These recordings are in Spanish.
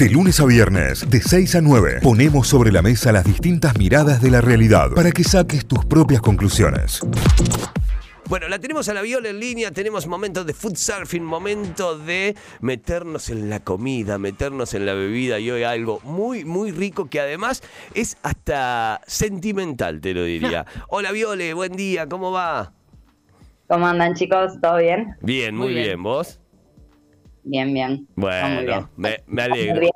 De lunes a viernes, de 6 a 9, ponemos sobre la mesa las distintas miradas de la realidad para que saques tus propias conclusiones. Bueno, la tenemos a la viola en línea, tenemos momentos de food surfing, momento de meternos en la comida, meternos en la bebida y hoy algo muy, muy rico que además es hasta sentimental, te lo diría. Hola Viole, buen día, ¿cómo va? ¿Cómo andan chicos? ¿Todo bien? Bien, muy, bien. ¿vos? Bien, bien. Bueno, Me, me alegro.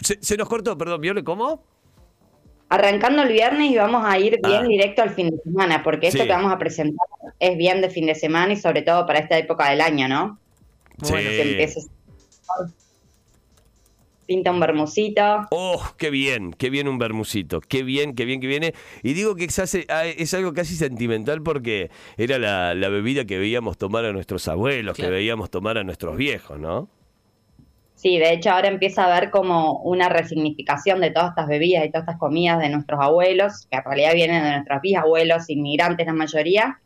Se, se nos cortó, perdón, Viole, ¿cómo? arrancando el viernes y vamos a ir bien Ah. directo al fin de semana, porque esto Sí. que vamos a presentar es bien de fin de semana y sobre todo para esta época del año, ¿no? Sí. Bueno, que empieces. Pinta un bermucito. Oh, qué bien, qué bien un bermucito, qué bien, qué bien que viene. Y digo que es, ah, es algo casi sentimental porque era la, la bebida que veíamos tomar a nuestros abuelos, que veíamos tomar a nuestros viejos, ¿no? Sí, de hecho ahora empieza a haber como una resignificación de todas estas bebidas y todas estas comidas de nuestros abuelos, que en realidad vienen de nuestros bisabuelos, inmigrantes la mayoría.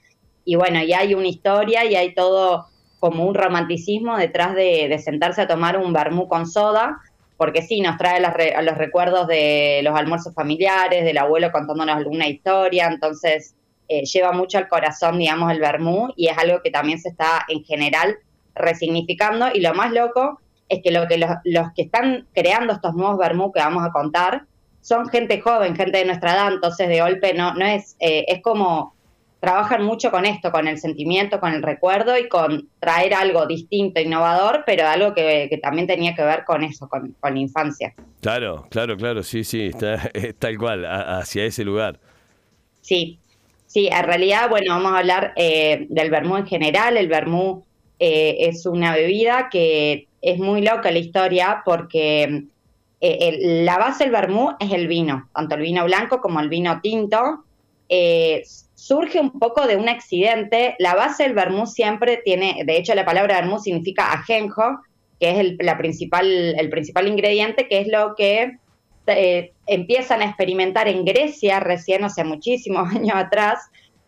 Y bueno, y hay una historia y hay todo como un romanticismo detrás de, de sentarse a tomar un vermú con soda, porque sí, nos trae las re- los recuerdos de los almuerzos familiares, del abuelo contándonos alguna historia, entonces eh, lleva mucho al corazón, digamos, el vermú y es algo que también se está en general resignificando y lo más loco es que lo que los, los que están creando estos nuevos vermú que vamos a contar son gente joven, gente de nuestra edad, entonces de golpe no, no es, eh, es como trabajan mucho con esto, con el sentimiento, con el recuerdo y con traer algo distinto, innovador, pero algo que, que también tenía que ver con eso, con, con la infancia. Claro, claro, claro, sí, sí, está, es tal cual, a- hacia ese lugar. Sí, sí, en realidad, bueno, vamos a hablar eh, del vermú en general. El vermú eh, es una bebida que es muy loca la historia porque eh, el- la base del vermú es el vino, tanto el vino blanco como el vino tinto. Eh, surge un poco de un accidente. La base del vermú siempre tiene, de hecho la palabra vermú significa ajenjo, que es el, la principal, el principal ingrediente, que es lo que eh, empiezan a experimentar en Grecia, recién, o sea, muchísimos años atrás,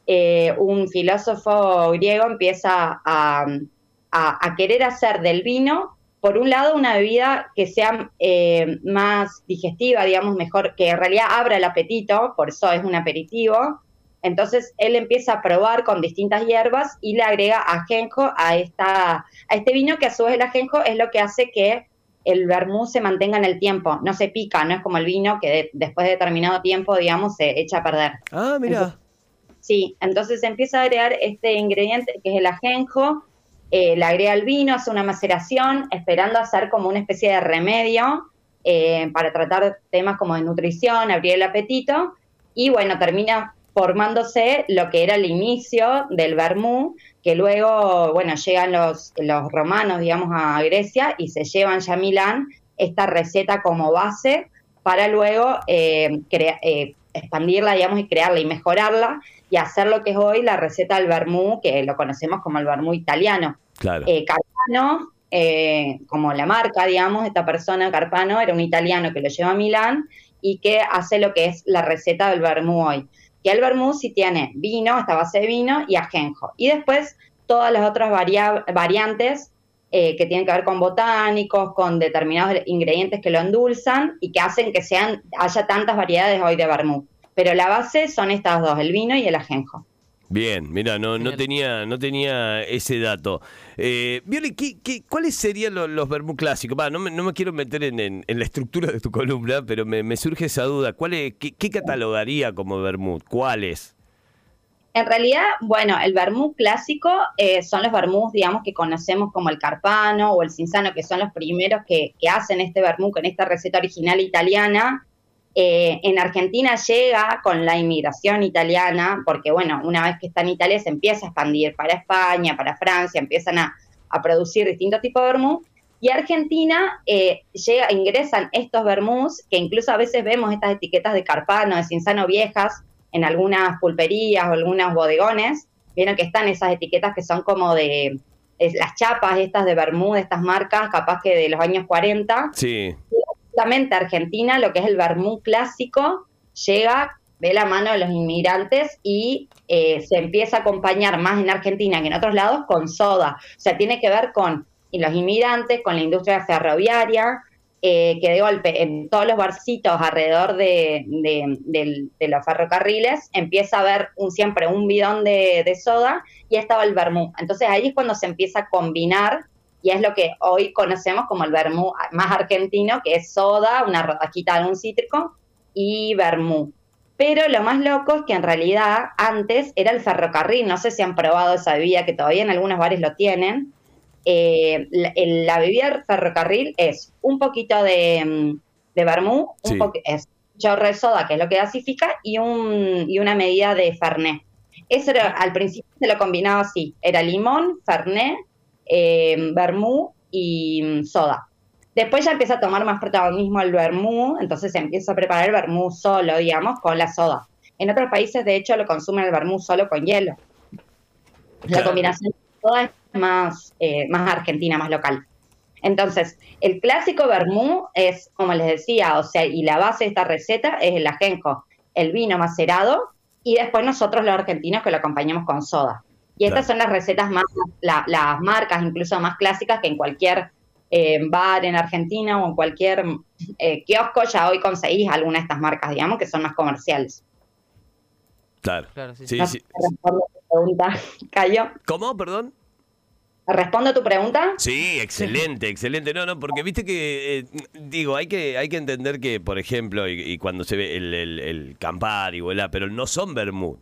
eh, un filósofo griego empieza a, a- querer hacer del vino, por un lado, una bebida que sea eh, más digestiva, digamos, mejor, que en realidad abra el apetito, por eso es un aperitivo. Entonces él empieza a probar con distintas hierbas y le agrega ajenjo a, esta, a este vino, que a su vez el ajenjo es lo que hace que el vermú se mantenga en el tiempo, no se pica, no es como el vino que de- después de determinado tiempo, digamos, se echa a perder. Ah, mira. Sí, entonces empieza a agregar este ingrediente que es el ajenjo, eh, le agrega el vino, hace una maceración, esperando hacer como una especie de remedio eh, para tratar temas como de nutrición, abrir el apetito, y bueno, termina formándose lo que era el inicio del vermú, que luego, bueno, llegan los, los romanos, digamos, a Grecia y se llevan ya a Milán esta receta como base para luego eh, eh, expandirla, digamos, y crearla y mejorarla y hacer lo que es hoy la receta del vermú, que lo conocemos como el vermú italiano. Claro. Eh, Carpano, eh, como la marca, digamos, esta persona, Carpano, era un italiano que lo lleva a Milán y que hace lo que es la receta del vermú hoy. Que el vermú sí tiene vino, esta base de vino y ajenjo. Y después todas las otras varia- variantes eh, que tienen que ver con botánicos, con determinados ingredientes que lo endulzan y que hacen que sean, haya tantas variedades hoy de vermú. Pero la base son estas dos, el vino y el ajenjo. Bien, mira, no, no tenía, no tenía ese dato. Eh, Viole, ¿qué, qué, cuáles serían los, los vermú clásicos? Va, no, me, no me quiero meter en, en- en la estructura de tu columna, pero me, me surge esa duda. ¿Cuál es- qué, qué catalogaría como vermut? ¿Cuáles? En realidad, bueno, el vermú clásico eh, son los vermús, digamos, que conocemos como el carpano o el cinzano, que son los primeros que, que hacen este vermú con esta receta original italiana. Eh, en Argentina llega con la inmigración italiana, porque bueno, una vez que está en Italia se empieza a expandir para España, para Francia, empiezan a, producir distintos tipos de vermú. Y Argentina eh, llega, ingresan estos vermús, que incluso a veces vemos estas etiquetas de carpano, de cinzano viejas, en algunas pulperías o algunos bodegones, vieron que están esas etiquetas que son como de las chapas estas de vermú, de estas marcas, capaz que de los años 40. Sí. Argentina, lo que es el vermú clásico, llega de la mano de los inmigrantes y eh, se empieza a acompañar más en Argentina que en otros lados con soda. O sea, tiene que ver con los inmigrantes, con la industria ferroviaria, eh, que de golpe en todos los barcitos alrededor de, los ferrocarriles empieza a haber siempre un bidón de, soda y estaba el vermú. Entonces ahí es cuando se empieza a combinar y es lo que hoy conocemos como el vermú más argentino, que es soda, una rodajita de un cítrico y vermú. Pero lo más loco es que en realidad antes era el ferrocarril, no sé si han probado esa bebida, que todavía en algunos bares lo tienen, eh, la, bebida ferrocarril es un poquito de, mm, de vermú, un es chorro de soda, que es lo que gasifica, y, un, y una medida de fernet. Eso era, al principio se lo combinaba así, era limón, fernet, eh, vermú y mm, soda. Después ya empieza a tomar más protagonismo el vermú, entonces se empieza a preparar el vermú solo, digamos, con la soda. En otros países, de hecho, lo consumen el vermú solo con hielo. La combinación de soda es más, eh, más argentina, más local. Entonces, el clásico vermú es, como les decía, o sea, y la base de esta receta es el ajenjo, el vino macerado y después nosotros los argentinos que lo acompañamos con soda. Y estas son las recetas más, las marcas incluso más clásicas que en cualquier eh, bar en Argentina o en cualquier eh, kiosco ya hoy conseguís alguna de estas marcas, digamos, que son más comerciales. Claro. claro sí, sí. sí, pregunta, Cayo. ¿Cómo? Perdón. ¿Respondo a tu pregunta? Sí, excelente, excelente. No, no, porque viste que, eh, digo, hay que, hay que entender que, por ejemplo, y, cuando se ve el, el, el Campari, pero no son vermut.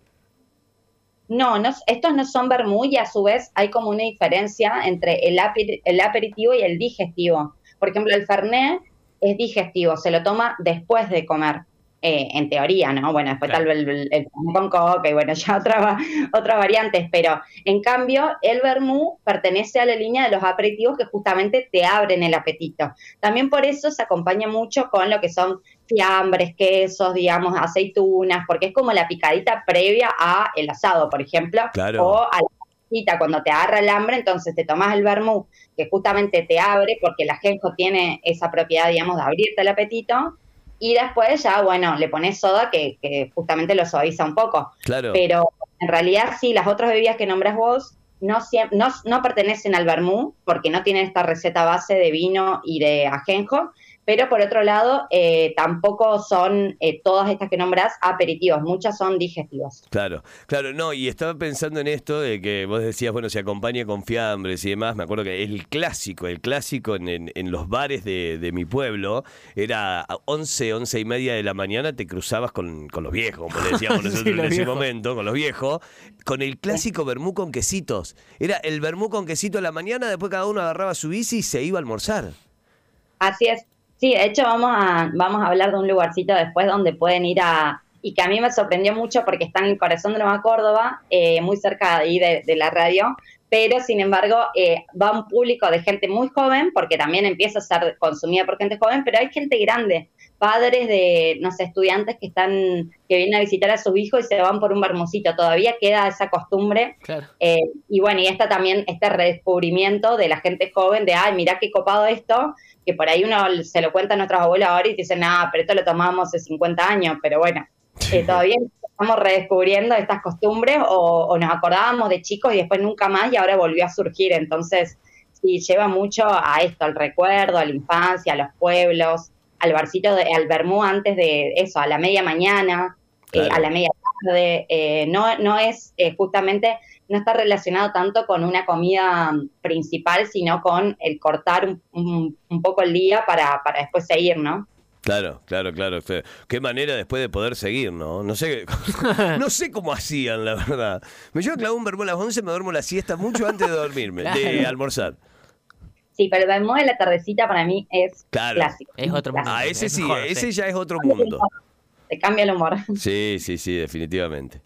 No, no, estos no son vermú y a su vez hay como una diferencia entre el, el aperitivo y el digestivo. Por ejemplo, el Fernet es digestivo, se lo toma después de comer. Eh, en teoría, ¿no? Bueno, después tal vez el, el, con coca y bueno, ya otra, otras variantes, pero en cambio el vermú pertenece a la línea de los aperitivos que justamente te abren el apetito. También por eso se acompaña mucho con lo que son fiambres, quesos, digamos, aceitunas, porque es como la picadita previa a el asado, por ejemplo, o a la cuando te agarra el hambre, entonces te tomas el vermú, que justamente te abre, porque el ajenjo tiene esa propiedad, digamos, de abrirte el apetito, y después ya, bueno, le pones soda que, justamente lo suaviza un poco. Claro. Pero en realidad sí, las otras bebidas que nombras vos no, no, no pertenecen al vermú porque no tienen esta receta base de vino y de ajenjo, pero por otro lado, eh, tampoco son eh, todas estas que nombras aperitivos, muchas son digestivos. Claro, claro, no, y estaba pensando en esto de que vos decías, bueno, se acompaña con fiambres y demás, me acuerdo que el clásico, el clásico en, en, los bares de, mi pueblo, era a 11, 11 y media de la mañana te cruzabas con, con los viejos, como le decíamos nosotros en ese momento, con los viejos, con el clásico vermú con quesitos. Era el vermú con quesito a la mañana, después cada uno agarraba su bici y se iba a almorzar. Así es, Sí, de hecho vamos a, vamos a hablar de un lugarcito después donde pueden ir a, y que a mí me sorprendió mucho porque está en el corazón de Nueva Córdoba, eh, muy cerca de ahí de, la radio, pero sin embargo eh, va un público de gente muy joven, porque también empieza a ser consumida por gente joven, pero hay gente grande, padres de, no sé, estudiantes que están, que vienen a visitar a sus hijos y se van por un bermucito, todavía queda esa costumbre. Eh, y bueno, y está también este redescubrimiento de la gente joven de, ay, mira qué copado esto, que por ahí uno se lo cuenta a nuestros abuelos ahora y dicen, ah, pero esto lo tomamos hace 50 años, pero bueno, eh, todavía estamos redescubriendo estas costumbres o, nos acordábamos de chicos y después nunca más y ahora volvió a surgir. Entonces, sí, lleva mucho a esto, al recuerdo, a la infancia, a los pueblos, al barcito, de, al vermú antes de eso, a la media mañana, eh, a la media tarde. Eh, no, no es justamente no está relacionado tanto con una comida principal, sino con el cortar un, poco el día para, para después seguir, ¿no? Claro, claro, claro. Qué manera después de poder seguir, ¿no? No sé, no sé cómo hacían, la verdad. Me llevo a clavar un verbo a las 11, me duermo la siesta mucho antes de dormirme, de almorzar. Sí, pero el vermú de la tardecita para mí es clásico. Es otro mundo. Ah, ese sí, ese ya es otro mundo. Te cambia el humor. Sí, sí, sí, definitivamente.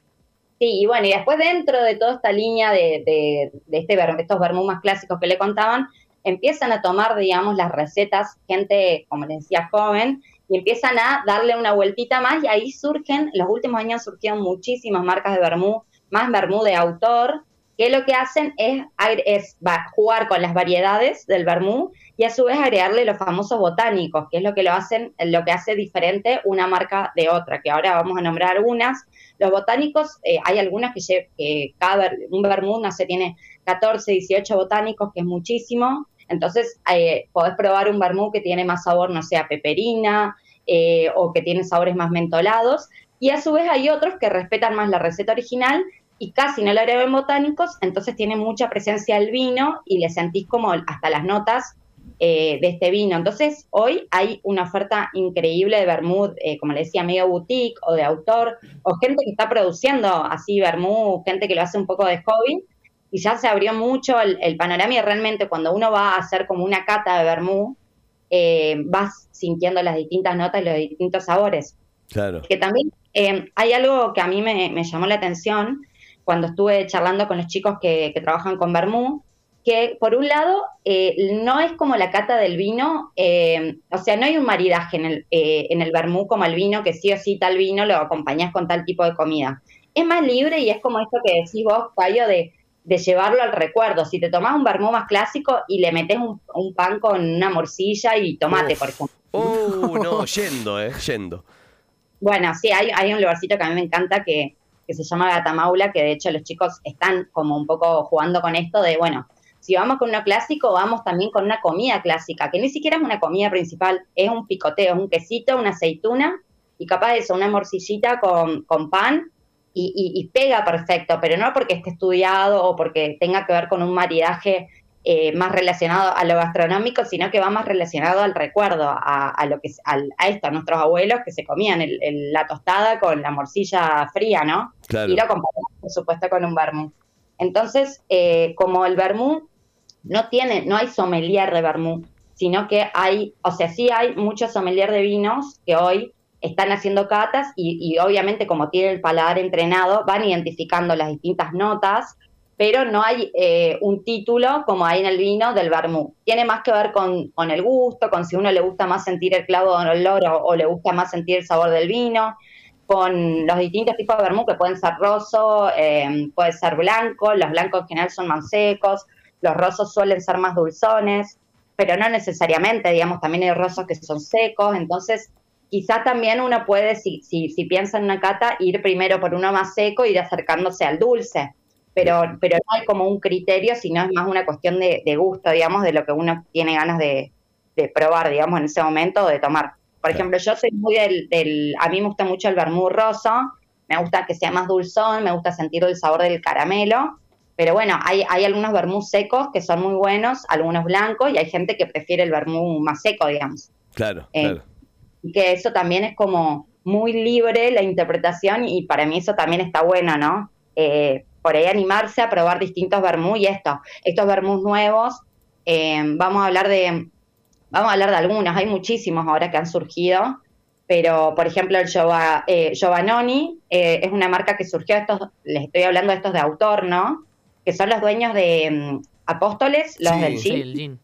Sí, y bueno, y después dentro de toda esta línea de, de, de este, estos vermú más clásicos que le contaban, empiezan a tomar, digamos, las recetas, gente, como les decía, joven, y empiezan a darle una vueltita más, y ahí surgen, en los últimos años surgieron muchísimas marcas de vermú, más vermú de autor, que lo que hacen es, es jugar con las variedades del vermú y a su vez agregarle los famosos botánicos, que es lo que lo hacen, lo que hace diferente una marca de otra, que ahora vamos a nombrar algunas. Los botánicos, eh, hay algunas que, cada un vermú, no sé, tiene 14, 18 botánicos, que es muchísimo. Entonces, eh, podés probar un vermú que tiene más sabor, no sé, a peperina eh, o que tiene sabores más mentolados. Y a su vez hay otros que respetan más la receta original y casi no le agregan botánicos, entonces tiene mucha presencia del vino y le sentís como hasta las notas eh, de este vino. Entonces, hoy hay una oferta increíble de vermut, eh, como le decía, medio boutique o de autor, o gente que está produciendo así vermut, gente que lo hace un poco de hobby, y ya se abrió mucho el, panorama y realmente cuando uno va a hacer como una cata de vermut, eh, vas sintiendo las distintas notas y los distintos sabores. Claro. Que también hay algo que a mí me, llamó la atención cuando estuve charlando con los chicos que, que trabajan con vermut, que por un lado eh, no es como la cata del vino, eh, o sea, no hay un maridaje en el, eh, en el vermú como el vino, que sí o sí tal vino lo acompañás con tal tipo de comida. Es más libre y es como esto que decís vos, Cayo, de, de llevarlo al recuerdo. Si te tomás un vermú más clásico y le metes un, pan con una morcilla y tomate, por ejemplo. Uh, no, yendo, eh, yendo. Bueno, sí, hay, hay un lugarcito que a mí me encanta que, que se llama Gatamaula, que de hecho los chicos están como un poco jugando con esto de, bueno, si vamos con uno clásico, vamos también con una comida clásica, que ni siquiera es una comida principal, es un picoteo, es un quesito, una aceituna y capaz de eso, una morcillita con, pan y, pega perfecto, pero no porque esté estudiado o porque tenga que ver con un maridaje eh, más relacionado a lo gastronómico, sino que va más relacionado al recuerdo, a, lo que a esto, a nuestros abuelos que se comían la tostada con la morcilla fría, ¿no? Y lo acompañamos, por supuesto, con un vermú. Entonces, eh, como el vermú no tiene, no hay sommelier de vermú, sino que hay, o sea, sí hay muchos sommelier de vinos que hoy están haciendo catas y, obviamente como tiene el paladar entrenado, van identificando las distintas notas, pero no hay eh, un título como hay en el vino del vermú. Tiene más que ver con, el gusto, con si uno le gusta más sentir el clavo o, o le gusta más sentir el sabor del vino con los distintos tipos de vermú que pueden ser roso, eh, puede ser blanco, los blancos en general son más secos, los rosos suelen ser más dulzones, pero no necesariamente, digamos, también hay rosos que son secos, entonces quizá también uno puede, si, si, si piensa en una cata, ir primero por uno más seco y ir acercándose al dulce, pero, pero no hay como un criterio, sino es más una cuestión de, gusto, digamos, de lo que uno tiene ganas de, de probar, digamos, en ese momento o de tomar. Por ejemplo, yo soy muy del, a mí me gusta mucho el vermú roso, me gusta que sea más dulzón, me gusta sentir el sabor del caramelo, pero bueno, hay, hay algunos vermú secos que son muy buenos, algunos blancos, y hay gente que prefiere el vermú más seco, digamos. Claro, eh, claro. Y que eso también es como muy libre la interpretación y para mí eso también está bueno, ¿no? Eh, por ahí animarse a probar distintos vermú y esto, estos vermús nuevos, eh, vamos a hablar de Vamos a hablar de algunos, hay muchísimos ahora que han surgido, pero por ejemplo el eh, Giovannoni eh, es una marca que surgió, estos, les estoy hablando de estos de autor, ¿no? Que son los dueños de mm, Apóstoles, los del gin.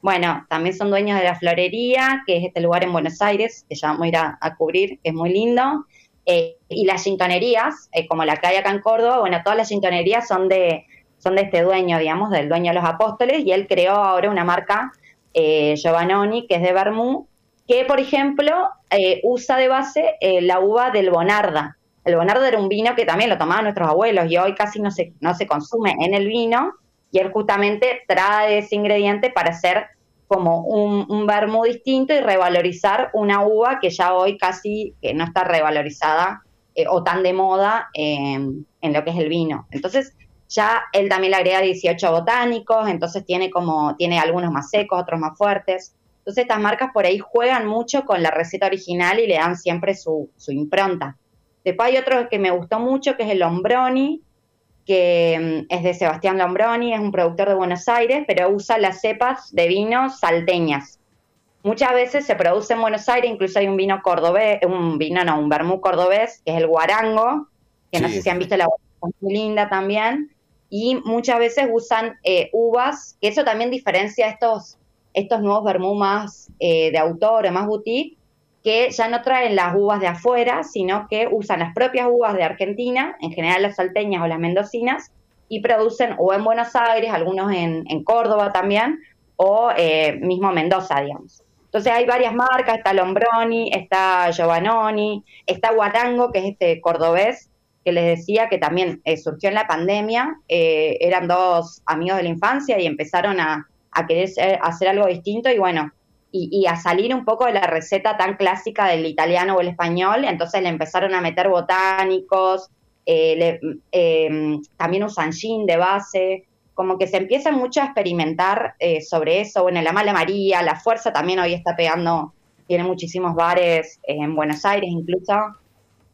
Bueno, también son dueños de la Florería, que es este lugar en Buenos Aires, que ya vamos a ir a, cubrir, que es muy lindo. Eh, y las gintonerías, como la que hay acá en Córdoba, bueno, todas las gintonerías son de, son de este dueño, digamos, del dueño de los apóstoles, y él creó ahora una marca eh, Giovannoni, que es de Bermú, que por ejemplo eh, usa de base eh, la uva del Bonarda. El Bonarda era un vino que también lo tomaban nuestros abuelos y hoy casi no se, no se consume en el vino y él justamente trae ese ingrediente para hacer como un, un vermú distinto y revalorizar una uva que ya hoy casi no está revalorizada eh, o tan de moda en lo que es el vino. Entonces, ya él también le agrega 18 botánicos, entonces tiene como, tiene algunos más secos, otros más fuertes. Entonces estas marcas por ahí juegan mucho con la receta original y le dan siempre su, impronta. Después hay otro que me gustó mucho, que es el Lombroni, que mm, es de Sebastián Lombroni, es un productor de Buenos Aires, pero usa las cepas de vinos salteñas. Muchas veces se produce en Buenos Aires, incluso hay un vino cordobés, un vino, no, un vermú cordobés, que es el guarango, que no sé si han visto la muy linda también y muchas veces usan eh, uvas, que eso también diferencia estos, estos nuevos vermú más eh, de autor o más boutique, que ya no traen las uvas de afuera, sino que usan las propias uvas de Argentina, en general las salteñas o las mendocinas, y producen o en Buenos Aires, algunos en, Córdoba también, o eh, mismo Mendoza, digamos. Entonces hay varias marcas, está Lombroni, está Giovannoni, está Guarango, que es este cordobés, que les decía que también eh, surgió en la pandemia, eh, eran dos amigos de la infancia y empezaron a, a querer hacer algo distinto y bueno, y, a salir un poco de la receta tan clásica del italiano o el español, entonces le empezaron a meter botánicos, eh, eh, también usan gin de base, como que se empieza mucho a experimentar eh, sobre eso, bueno, la mala María, la fuerza también hoy está pegando, tiene muchísimos bares en Buenos Aires incluso,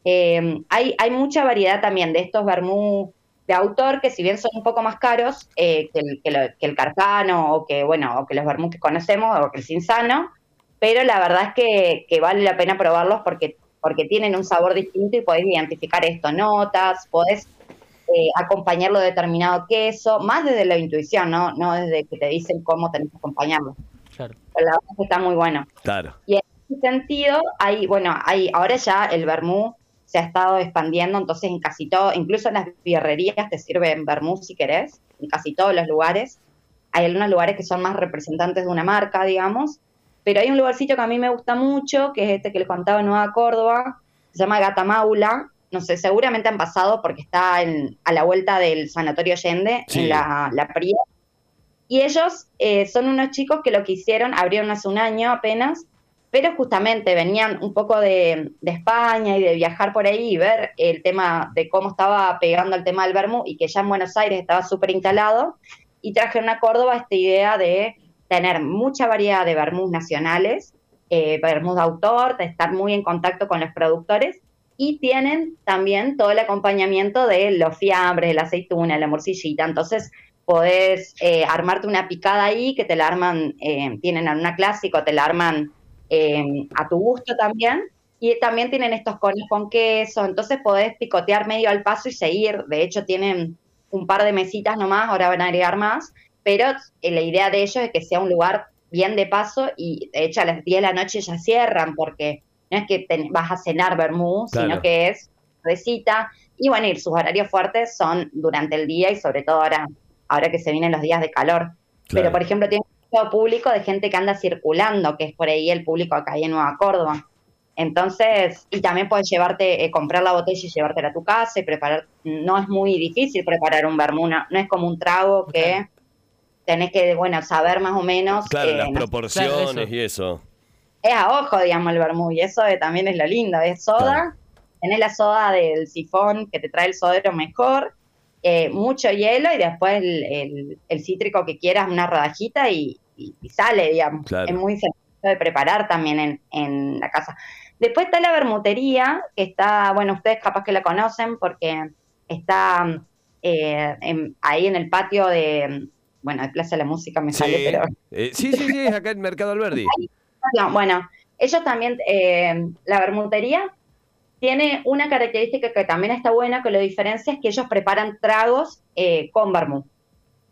hay, hay mucha variedad también de estos vermú de autor que si bien son un poco más caros eh, que, el, que, el, Carcano o que, bueno, o que los vermouth que conocemos o que el Cinzano, pero la verdad es que, vale la pena probarlos porque, porque tienen un sabor distinto y podés identificar esto, notas, podés eh, acompañarlo de determinado queso, más desde la intuición, ¿no? No desde que te dicen cómo tenés que acompañarlo. Claro. Pero la verdad es que está muy bueno. Claro. Y en ese sentido, hay, bueno, hay, ahora ya el vermú se ha estado expandiendo, entonces en casi todo, incluso en las birrerías te sirven vermú si querés, en casi todos los lugares. Hay algunos lugares que son más representantes de una marca, digamos, pero hay un lugarcito que a mí me gusta mucho, que es este que les contaba en Nueva Córdoba, se llama Gata Maula, no sé, seguramente han pasado porque está a la vuelta del Sanatorio Allende, en la, la Y ellos eh, son unos chicos que lo que hicieron, abrieron hace un año apenas, pero justamente venían un poco de, España y de viajar por ahí y ver el tema de cómo estaba pegando el tema del vermú y que ya en Buenos Aires estaba súper instalado, y trajeron a Córdoba esta idea de tener mucha variedad de vermús nacionales, eh, de autor, de estar muy en contacto con los productores, y tienen también todo el acompañamiento de los fiambres, la aceituna, la morcillita, entonces podés eh, armarte una picada ahí, que te la arman, eh, tienen una clásico, te la arman eh, a tu gusto también. Y también tienen estos cones con queso, entonces podés picotear medio al paso y seguir. De hecho, tienen un par de mesitas nomás, ahora van a agregar más, pero eh, la idea de ellos es que sea un lugar bien de paso y de hecho a las 10 de la noche ya cierran porque no es que vas a cenar vermú, sino que es recita. Y bueno, y sus horarios fuertes son durante el día y sobre todo ahora, ahora que se vienen los días de calor. Pero por ejemplo, tienen público de gente que anda circulando, que es por ahí el público acá en Nueva Córdoba. Entonces, y también puedes llevarte, eh, comprar la botella y llevártela a tu casa y preparar. No es muy difícil preparar un vermú, no, es como un trago que tenés que, bueno, saber más o menos. Claro, las proporciones y eso. Es a ojo, digamos, el vermú, y eso también es lo lindo. Es soda, tenés la soda del sifón que te trae el sodero mejor, eh, mucho hielo y después el, cítrico que quieras, una rodajita y, sale, digamos. Es muy sencillo de preparar también en, la casa. Después está la bermutería, que está, bueno, ustedes capaz que la conocen porque está eh, ahí en el patio de, bueno, de Plaza de la Música me sale, pero... Eh, sí, sí, sí, es acá en Mercado Alberdi. bueno, ellos también, la bermutería tiene una característica que también está buena, que lo diferencia es que ellos preparan tragos eh, con vermú.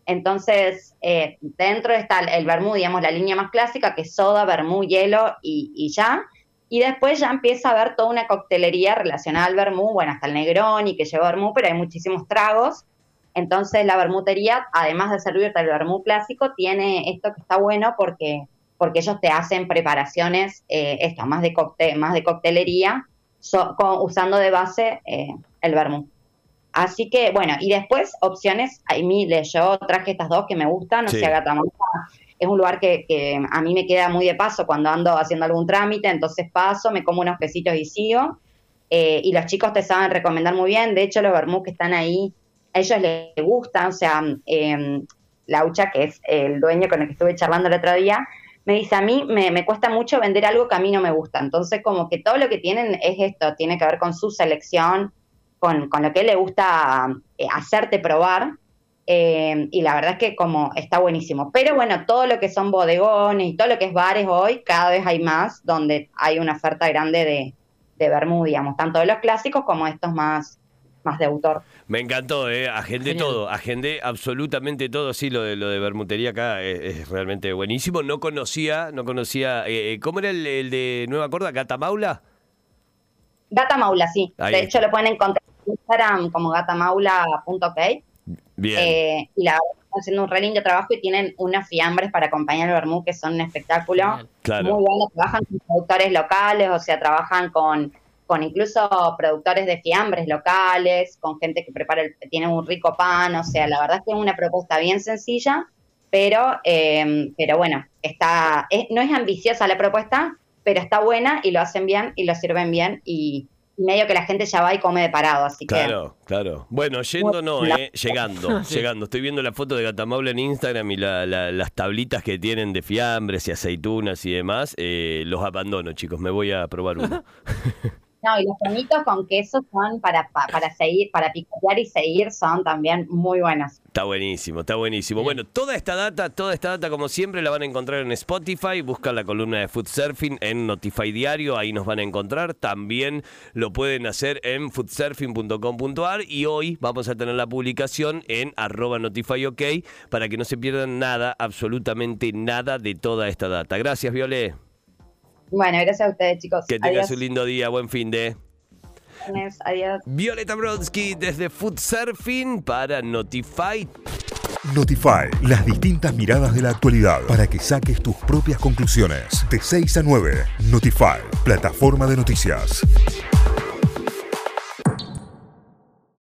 Entonces, eh, dentro está el vermú, digamos, la línea más clásica, que es soda, vermú, hielo y, ya. Y después ya empieza a haber toda una coctelería relacionada al vermú, bueno, hasta el Negroni, que lleva vermú, pero hay muchísimos tragos. Entonces, la vermutería, además de servirte el vermú clásico, tiene esto que está bueno porque, porque ellos te hacen preparaciones, eh, esto, más de, más de coctelería, usando de base eh, el vermú. Así que, bueno, y después opciones, hay miles. Yo traje estas dos que me gustan, o sea, Gatamola es un lugar que, a mí me queda muy de paso cuando ando haciendo algún trámite, entonces paso, me como unos pesitos y sigo. Eh, y los chicos te saben recomendar muy bien, de hecho los vermú que están ahí, a ellos les gustan, o sea, eh, Laucha, que es el dueño con el que estuve charlando el otro día, me dice, a mí me, cuesta mucho vender algo que a mí no me gusta. Entonces, como que todo lo que tienen es esto, tiene que ver con su selección, con, lo que le gusta eh, hacerte probar. Eh, y la verdad es que como está buenísimo. Pero bueno, todo lo que son bodegones y todo lo que es bares hoy, cada vez hay más, donde hay una oferta grande de, de digamos, tanto de los clásicos como estos más, más de autor. Me encantó, ¿eh? agendé todo, agendé absolutamente todo, sí, lo de lo de Bermutería acá es, realmente buenísimo. No conocía, no conocía, eh, eh, ¿cómo era el, de Nueva Corda? ¿Gata Maula? Gata Maula, sí. de hecho, lo pueden encontrar en Instagram como gatamaula.ok. Bien. Eh, y la están haciendo un re lindo trabajo y tienen unas fiambres para acompañar el vermú que son un espectáculo. Claro. Muy bueno, trabajan con productores locales, o sea, trabajan con con incluso productores de fiambres locales, con gente que prepara, el, tiene un rico pan, o sea, la verdad es que es una propuesta bien sencilla, pero, eh, pero bueno, está, no es ambiciosa la propuesta, pero está buena y lo hacen bien y lo sirven bien y, medio que la gente ya va y come de parado, así que... Claro, claro. Bueno, yendo no, eh, llegando, llegando. Estoy viendo la foto de Gatamable en Instagram y las tablitas que tienen de fiambres y aceitunas y demás. Eh, los abandono, chicos, me voy a probar uno. No, y los bonitos con queso son para, para seguir, para picotear y seguir, son también muy buenos. Está buenísimo, está buenísimo. Bueno, toda esta data, toda esta data, como siempre, la van a encontrar en Spotify. Buscan la columna de Food Surfing en Notify Diario, ahí nos van a encontrar. También lo pueden hacer en foodsurfing.com.ar y hoy vamos a tener la publicación en arroba notifyok para que no se pierdan nada, absolutamente nada de toda esta data. Gracias, Viole. Bueno, gracias a ustedes, chicos. Que tengas un lindo día, buen fin de. Adiós. Violeta Brodsky desde Food Surfing para Notify. Notify, las distintas miradas de la actualidad para que saques tus propias conclusiones. De 6 a 9, Notify, plataforma de noticias.